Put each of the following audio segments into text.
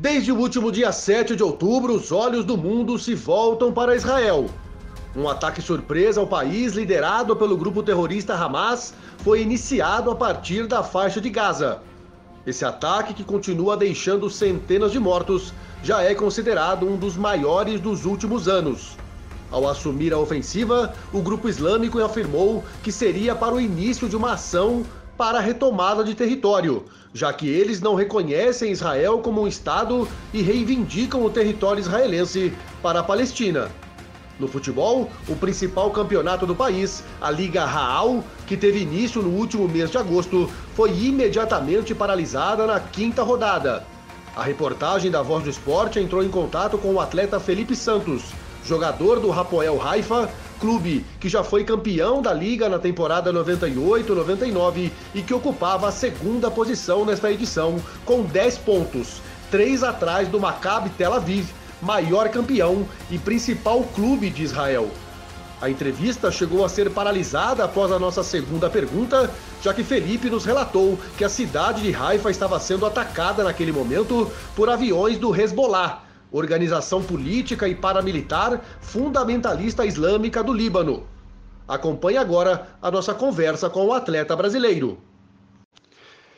Desde o último dia 7 de outubro, os olhos do mundo se voltam para Israel. Um ataque surpresa ao país, liderado pelo grupo terrorista Hamas, foi iniciado a partir da faixa de Gaza. Esse ataque, que continua deixando centenas de mortos, já é considerado um dos maiores dos últimos anos. Ao assumir a ofensiva, o grupo islâmico afirmou que seria para o início de uma ação para a retomada de território, já que eles não reconhecem Israel como um Estado e reivindicam o território israelense para a Palestina. No futebol, o principal campeonato do país, a Liga Raal, que teve início no último mês de agosto, foi imediatamente paralisada na quinta rodada. A reportagem da Voz do Esporte entrou em contato com o atleta Felipe Santos, jogador do Rapoel Haifa, clube que já foi campeão da liga na temporada 98-99 e que ocupava a segunda posição nesta edição com 10 pontos, 3 atrás do Maccabi Tel Aviv, maior campeão e principal clube de Israel. A entrevista chegou a ser paralisada após a nossa segunda pergunta, já que Felipe nos relatou que a cidade de Haifa estava sendo atacada naquele momento por aviões do Hezbollah, organização política e paramilitar fundamentalista islâmica do Líbano. Acompanhe agora a nossa conversa com o atleta brasileiro.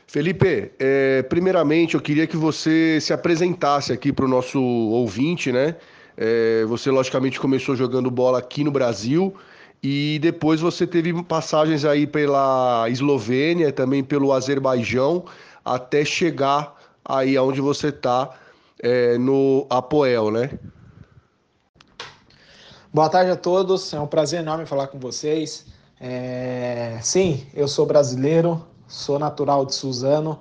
Felipe, é, primeiramente eu queria que você se apresentasse aqui para o nosso ouvinte, né? É, você logicamente começou jogando bola aqui no Brasil e depois você teve passagens aí pela Eslovênia, também pelo Azerbaijão, até chegar aí aonde você está é, no Apoel, né? Boa tarde a todos, é um prazer enorme falar com vocês. É... Sim, eu sou brasileiro, sou natural de Suzano.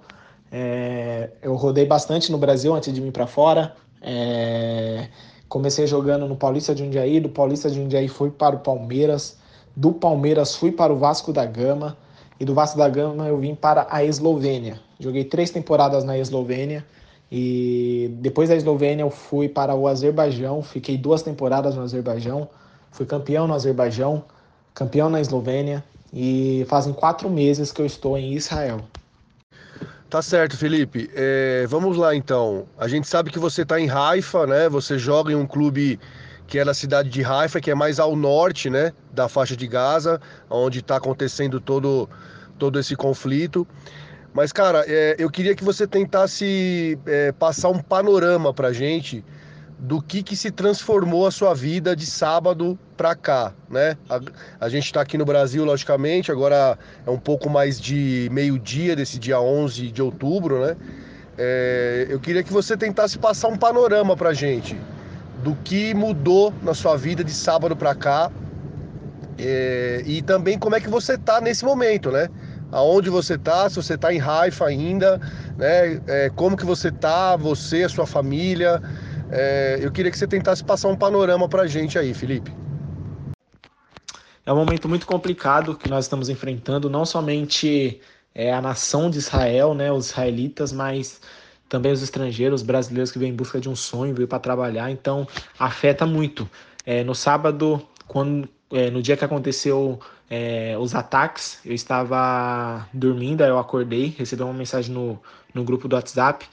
É... Eu rodei bastante no Brasil antes de vir para fora. É... Comecei jogando no Paulista de Jundiaí, do Paulista de Jundiaí fui para o Palmeiras, do Palmeiras fui para o Vasco da Gama e do Vasco da Gama eu vim para a Eslovênia. Joguei três temporadas na Eslovênia e depois da Eslovênia eu fui para o Azerbaijão, fiquei duas temporadas no Azerbaijão, fui campeão no Azerbaijão, campeão na Eslovênia e fazem quatro meses que eu estou em Israel. Tá certo, Felipe. É, vamos lá então. A gente sabe que você está em Haifa, né? Você joga em um clube que é na cidade de Haifa, que é mais ao norte, né, da faixa de Gaza, onde está acontecendo todo todo esse conflito. Mas, cara, é, eu queria que você tentasse é, passar um panorama pra gente do que, que se transformou a sua vida de sábado para cá, né? A, a gente está aqui no Brasil, logicamente, agora é um pouco mais de meio-dia desse dia 11 de outubro, né? É, eu queria que você tentasse passar um panorama pra gente do que mudou na sua vida de sábado para cá é, e também como é que você tá nesse momento, né? Aonde você está, se você está em Haifa ainda, né? É, como que você está, você, a sua família. É, eu queria que você tentasse passar um panorama para a gente aí, Felipe. É um momento muito complicado que nós estamos enfrentando, não somente é, a nação de Israel, né, os israelitas, mas também os estrangeiros, os brasileiros que vêm em busca de um sonho, veio para trabalhar, então afeta muito. É, no sábado, quando, é, no dia que aconteceu é, os ataques. Eu estava dormindo, aí eu acordei, recebi uma mensagem no, no grupo do WhatsApp,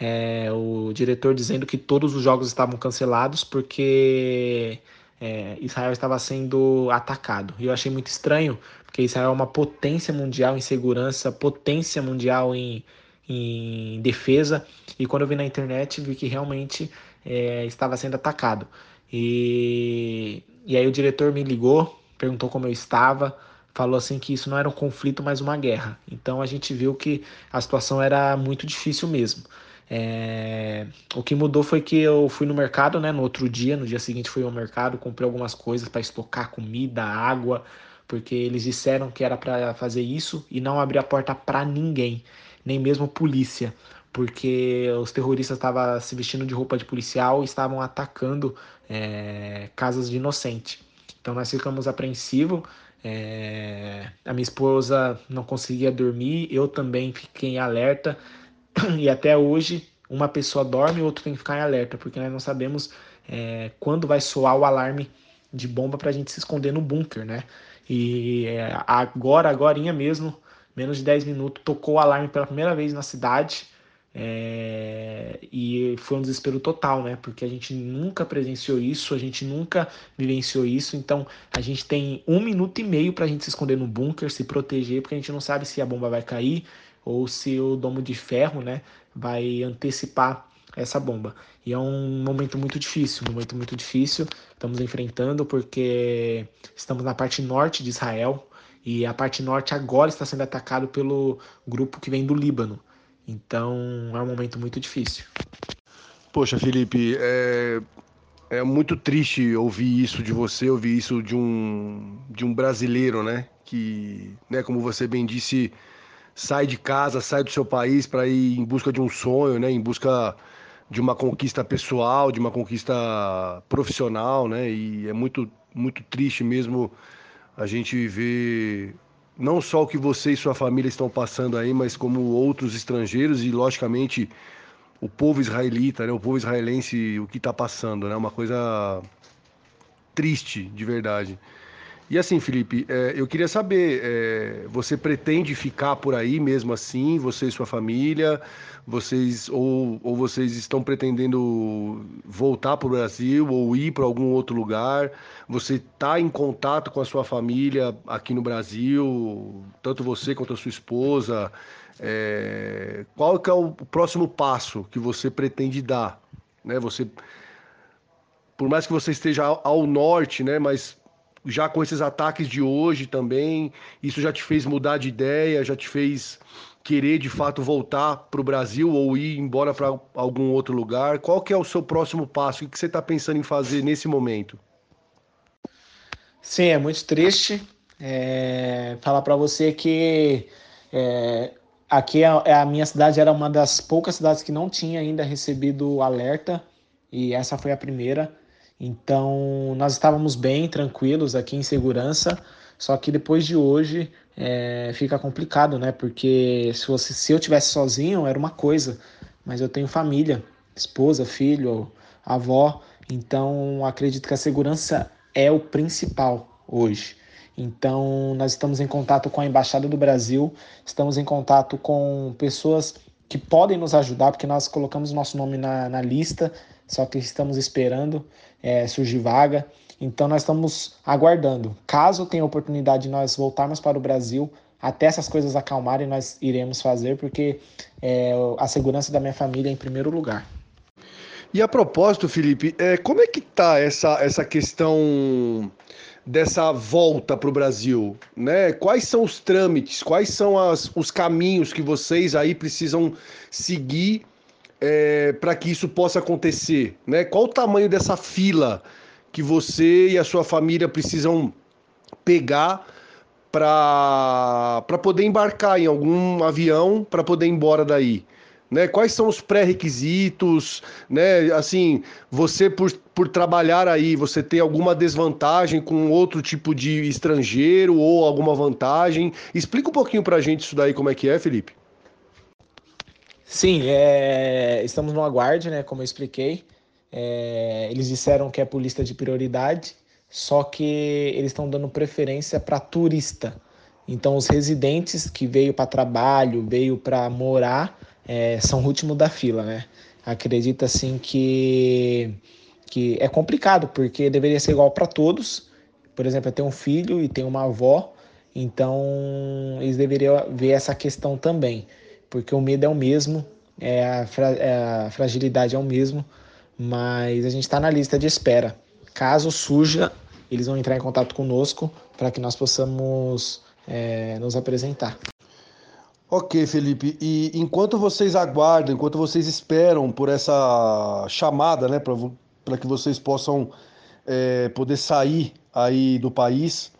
é, o diretor dizendo que todos os jogos estavam cancelados porque é, Israel estava sendo atacado. E eu achei muito estranho, porque Israel é uma potência mundial em segurança, potência mundial em, em defesa. E quando eu vi na internet, vi que realmente é, estava sendo atacado. E, e aí o diretor me ligou, perguntou como eu estava, falou assim que isso não era um conflito, mas uma guerra. Então a gente viu que a situação era muito difícil mesmo. É... O que mudou foi que eu fui no mercado, né? No outro dia, no dia seguinte fui ao mercado, comprei algumas coisas para estocar comida, água, porque eles disseram que era para fazer isso e não abrir a porta para ninguém, nem mesmo polícia, porque os terroristas estavam se vestindo de roupa de policial e estavam atacando é... casas de inocente. Então nós ficamos apreensivos. É... A minha esposa não conseguia dormir, eu também fiquei em alerta. E até hoje, uma pessoa dorme e outro tem que ficar em alerta, porque nós não sabemos é, quando vai soar o alarme de bomba para a gente se esconder no bunker, né? E é, agora, agora mesmo, menos de 10 minutos, tocou o alarme pela primeira vez na cidade. É, e foi um desespero total, né? Porque a gente nunca presenciou isso, a gente nunca vivenciou isso. Então a gente tem um minuto e meio para a gente se esconder no bunker, se proteger, porque a gente não sabe se a bomba vai cair ou se o domo de ferro, né, vai antecipar essa bomba. E é um momento muito difícil, um momento muito difícil. Estamos enfrentando porque estamos na parte norte de Israel e a parte norte agora está sendo atacado pelo grupo que vem do Líbano. Então é um momento muito difícil. Poxa, Felipe, é, é muito triste ouvir isso de você, ouvir isso de um, de um brasileiro, né? Que, né, como você bem disse, sai de casa, sai do seu país para ir em busca de um sonho, né? Em busca de uma conquista pessoal, de uma conquista profissional, né? E é muito, muito triste mesmo a gente ver não só o que você e sua família estão passando aí, mas como outros estrangeiros e, logicamente, o povo israelita, né? o povo israelense, o que está passando, né? Uma coisa triste, de verdade. E assim, Felipe, é, eu queria saber, é, você pretende ficar por aí mesmo assim, você e sua família? Vocês ou, ou vocês estão pretendendo voltar para o Brasil ou ir para algum outro lugar? Você está em contato com a sua família aqui no Brasil, tanto você quanto a sua esposa? É, qual que é o próximo passo que você pretende dar? Né? Você, por mais que você esteja ao norte, né? Mas já com esses ataques de hoje também, isso já te fez mudar de ideia, já te fez querer de fato voltar para o Brasil ou ir embora para algum outro lugar? Qual que é o seu próximo passo? O que você está pensando em fazer nesse momento? Sim, é muito triste é, falar para você que é, aqui a, é, a minha cidade era uma das poucas cidades que não tinha ainda recebido alerta e essa foi a primeira. Então, nós estávamos bem, tranquilos aqui em segurança, só que depois de hoje é, fica complicado, né? Porque se, se eu tivesse sozinho era uma coisa, mas eu tenho família, esposa, filho, avó, então acredito que a segurança é o principal hoje. Então, nós estamos em contato com a Embaixada do Brasil, estamos em contato com pessoas que podem nos ajudar, porque nós colocamos nosso nome na, na lista só que estamos esperando é, surgir vaga. Então nós estamos aguardando. Caso tenha oportunidade de nós voltarmos para o Brasil, até essas coisas acalmarem, nós iremos fazer, porque é, a segurança da minha família é em primeiro lugar. E a propósito, Felipe, é, como é que tá essa, essa questão dessa volta para o Brasil? Né? Quais são os trâmites, quais são as, os caminhos que vocês aí precisam seguir é, para que isso possa acontecer? Né? Qual o tamanho dessa fila que você e a sua família precisam pegar para poder embarcar em algum avião para poder ir embora daí? Né? Quais são os pré-requisitos? Né? Assim, você por, por trabalhar aí, você tem alguma desvantagem com outro tipo de estrangeiro ou alguma vantagem? Explica um pouquinho para a gente isso daí, como é que é, Felipe. Sim, é, estamos no aguarde, né? Como eu expliquei. É, eles disseram que é por lista de prioridade, só que eles estão dando preferência para turista. Então, os residentes que veio para trabalho, veio para morar, é, são o último da fila, né? Acredita assim que, que é complicado, porque deveria ser igual para todos. Por exemplo, eu tenho um filho e tenho uma avó, então eles deveriam ver essa questão também porque o medo é o mesmo, é a, fra é a fragilidade é o mesmo, mas a gente está na lista de espera. Caso surja, eles vão entrar em contato conosco para que nós possamos é, nos apresentar. Ok, Felipe. E enquanto vocês aguardam, enquanto vocês esperam por essa chamada, né, para que vocês possam é, poder sair aí do país,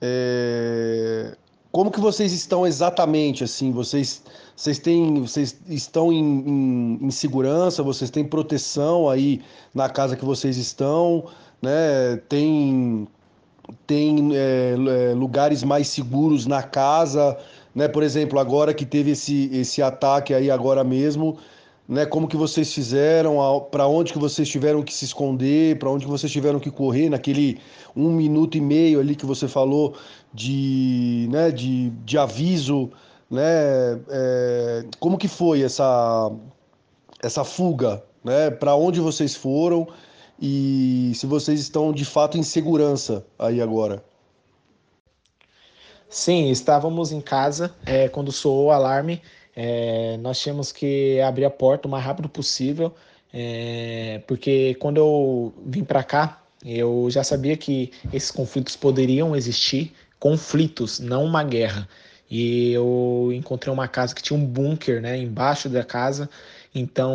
é, como que vocês estão exatamente assim? Vocês, vocês têm, vocês estão em, em, em, segurança? Vocês têm proteção aí na casa que vocês estão? Né? Tem, tem é, é lugares mais seguros na casa? Né? Por exemplo, agora que teve esse, esse ataque aí agora mesmo, né? Como que vocês fizeram, para onde que vocês tiveram que se esconder, para onde que vocês tiveram que correr naquele um minuto e meio ali que você falou de, né? De, de aviso, né? É, como que foi essa essa fuga, né? Para onde vocês foram e se vocês estão de fato em segurança aí agora? Sim, estávamos em casa é, quando soou o alarme. É, nós tínhamos que abrir a porta o mais rápido possível, é, porque quando eu vim para cá, eu já sabia que esses conflitos poderiam existir conflitos, não uma guerra. E eu encontrei uma casa que tinha um bunker, né, embaixo da casa. Então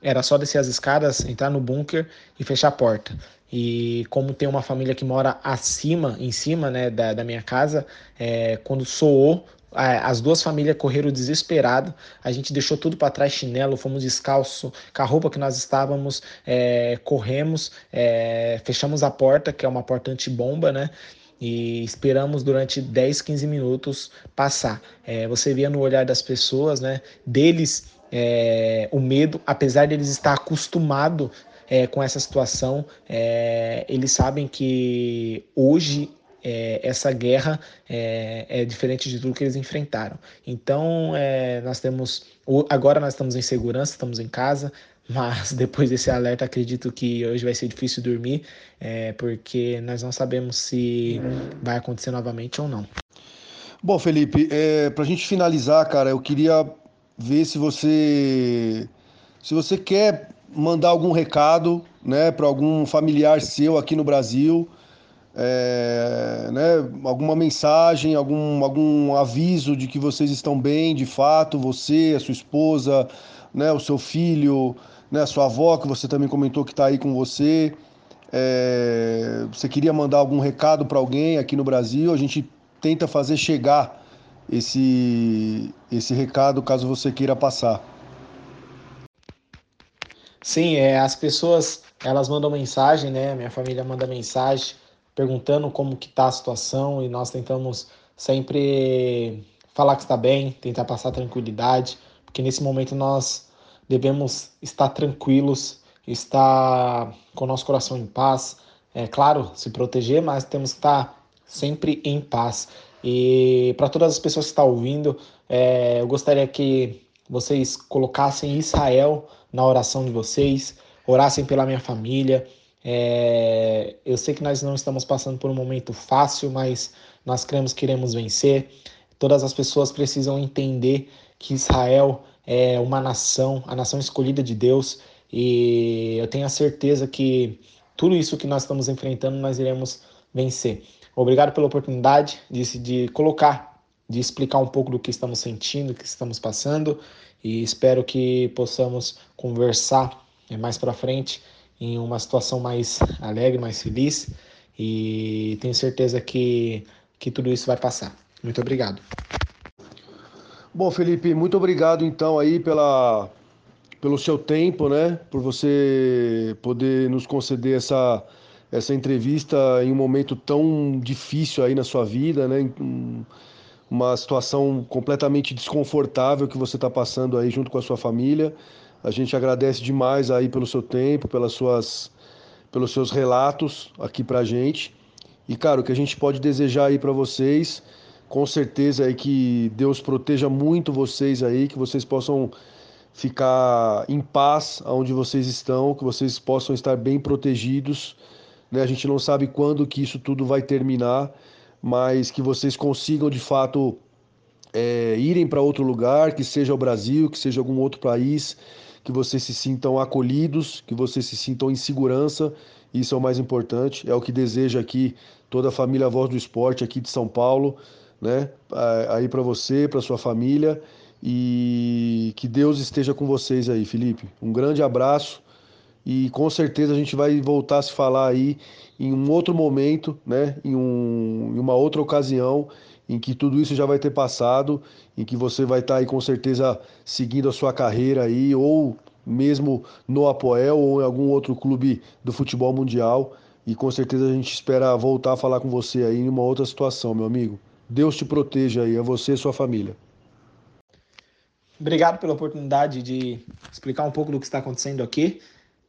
era só descer as escadas, entrar no bunker e fechar a porta. E como tem uma família que mora acima, em cima, né, da, da minha casa, é, quando soou as duas famílias correram desesperado. A gente deixou tudo para trás, chinelo, fomos descalço, com a roupa que nós estávamos, é, corremos, é, fechamos a porta, que é uma porta antibomba, né? E esperamos durante 10, 15 minutos passar. É, você via no olhar das pessoas, né? Deles é, o medo, apesar de eles estar acostumados é, com essa situação, é, eles sabem que hoje é, essa guerra é, é, diferente de tudo que eles enfrentaram. Então, é, nós temos. Agora nós estamos em segurança, estamos em casa, mas depois desse alerta, acredito que hoje vai ser difícil dormir, é, porque nós não sabemos se vai acontecer novamente ou não. Bom, Felipe, é, para a gente finalizar, cara, eu queria ver se você se você quer mandar algum recado, né, para algum familiar seu aqui no Brasil é, né, alguma mensagem, algum, algum aviso de que vocês estão bem, de fato, você, a sua esposa, né, o seu filho, né, a sua avó, que você também comentou que está aí com você. É, você queria mandar algum recado para alguém aqui no Brasil? A gente tenta fazer chegar esse, esse recado caso você queira passar. Sim, é, as pessoas elas mandam mensagem, né? Minha família manda mensagem perguntando como que está a situação e nós tentamos sempre falar que está bem, tentar passar tranquilidade, porque nesse momento nós devemos estar tranquilos, estar com o nosso coração em paz. É claro, se proteger, mas temos que estar sempre em paz. E para todas as pessoas que estão ouvindo, é, eu gostaria que vocês colocassem Israel na oração de vocês, orassem pela minha família, é, eu sei que nós não estamos passando por um momento fácil, mas nós cremos que iremos vencer. Todas as pessoas precisam entender que Israel é uma nação, a nação escolhida de Deus, e eu tenho a certeza que tudo isso que nós estamos enfrentando nós iremos vencer. Obrigado pela oportunidade de, de colocar, de explicar um pouco do que estamos sentindo, do que estamos passando, e espero que possamos conversar mais para frente em uma situação mais alegre, mais feliz e tenho certeza que, que tudo isso vai passar. Muito obrigado. Bom, Felipe, muito obrigado então aí pela, pelo seu tempo, né? Por você poder nos conceder essa, essa entrevista em um momento tão difícil aí na sua vida, né? Uma situação completamente desconfortável que você está passando aí junto com a sua família. A gente agradece demais aí pelo seu tempo, pelas suas, pelos seus relatos aqui pra gente. E, cara, o que a gente pode desejar aí para vocês, com certeza é que Deus proteja muito vocês aí, que vocês possam ficar em paz aonde vocês estão, que vocês possam estar bem protegidos. Né? A gente não sabe quando que isso tudo vai terminar, mas que vocês consigam de fato é, irem para outro lugar, que seja o Brasil, que seja algum outro país, que vocês se sintam acolhidos, que vocês se sintam em segurança. Isso é o mais importante. É o que deseja aqui toda a família Voz do Esporte aqui de São Paulo, né? Aí para você, para sua família e que Deus esteja com vocês aí, Felipe. Um grande abraço e com certeza a gente vai voltar a se falar aí em um outro momento, né? Em, um, em uma outra ocasião em que tudo isso já vai ter passado, em que você vai estar aí com certeza seguindo a sua carreira aí, ou mesmo no Apoel ou em algum outro clube do futebol mundial. E com certeza a gente espera voltar a falar com você aí em uma outra situação, meu amigo. Deus te proteja aí, a você e sua família. Obrigado pela oportunidade de explicar um pouco do que está acontecendo aqui.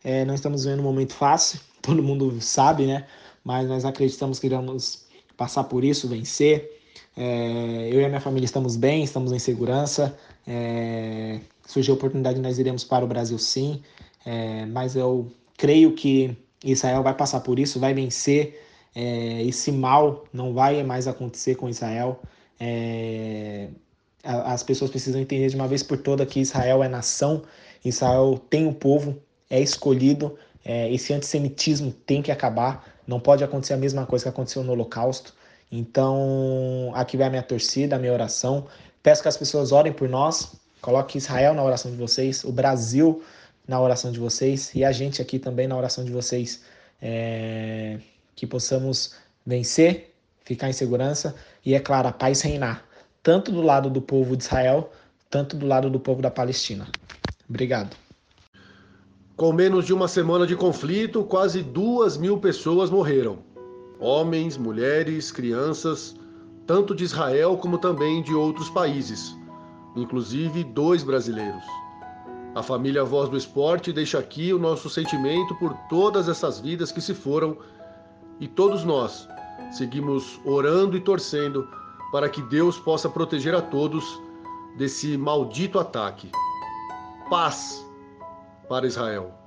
É, não estamos vivendo um momento fácil, todo mundo sabe, né? Mas nós acreditamos que iremos passar por isso, vencer. É, eu e a minha família estamos bem, estamos em segurança. É, surgiu a oportunidade, nós iremos para o Brasil sim, é, mas eu creio que Israel vai passar por isso, vai vencer. É, esse mal não vai mais acontecer com Israel. É, as pessoas precisam entender de uma vez por todas que Israel é nação, Israel tem um povo, é escolhido. É, esse antissemitismo tem que acabar. Não pode acontecer a mesma coisa que aconteceu no Holocausto. Então, aqui vai a minha torcida, a minha oração. Peço que as pessoas orem por nós. Coloque Israel na oração de vocês, o Brasil na oração de vocês e a gente aqui também na oração de vocês. É... Que possamos vencer, ficar em segurança e, é claro, a paz reinar, tanto do lado do povo de Israel, tanto do lado do povo da Palestina. Obrigado. Com menos de uma semana de conflito, quase duas mil pessoas morreram. Homens, mulheres, crianças, tanto de Israel como também de outros países, inclusive dois brasileiros. A família Voz do Esporte deixa aqui o nosso sentimento por todas essas vidas que se foram e todos nós seguimos orando e torcendo para que Deus possa proteger a todos desse maldito ataque. Paz para Israel.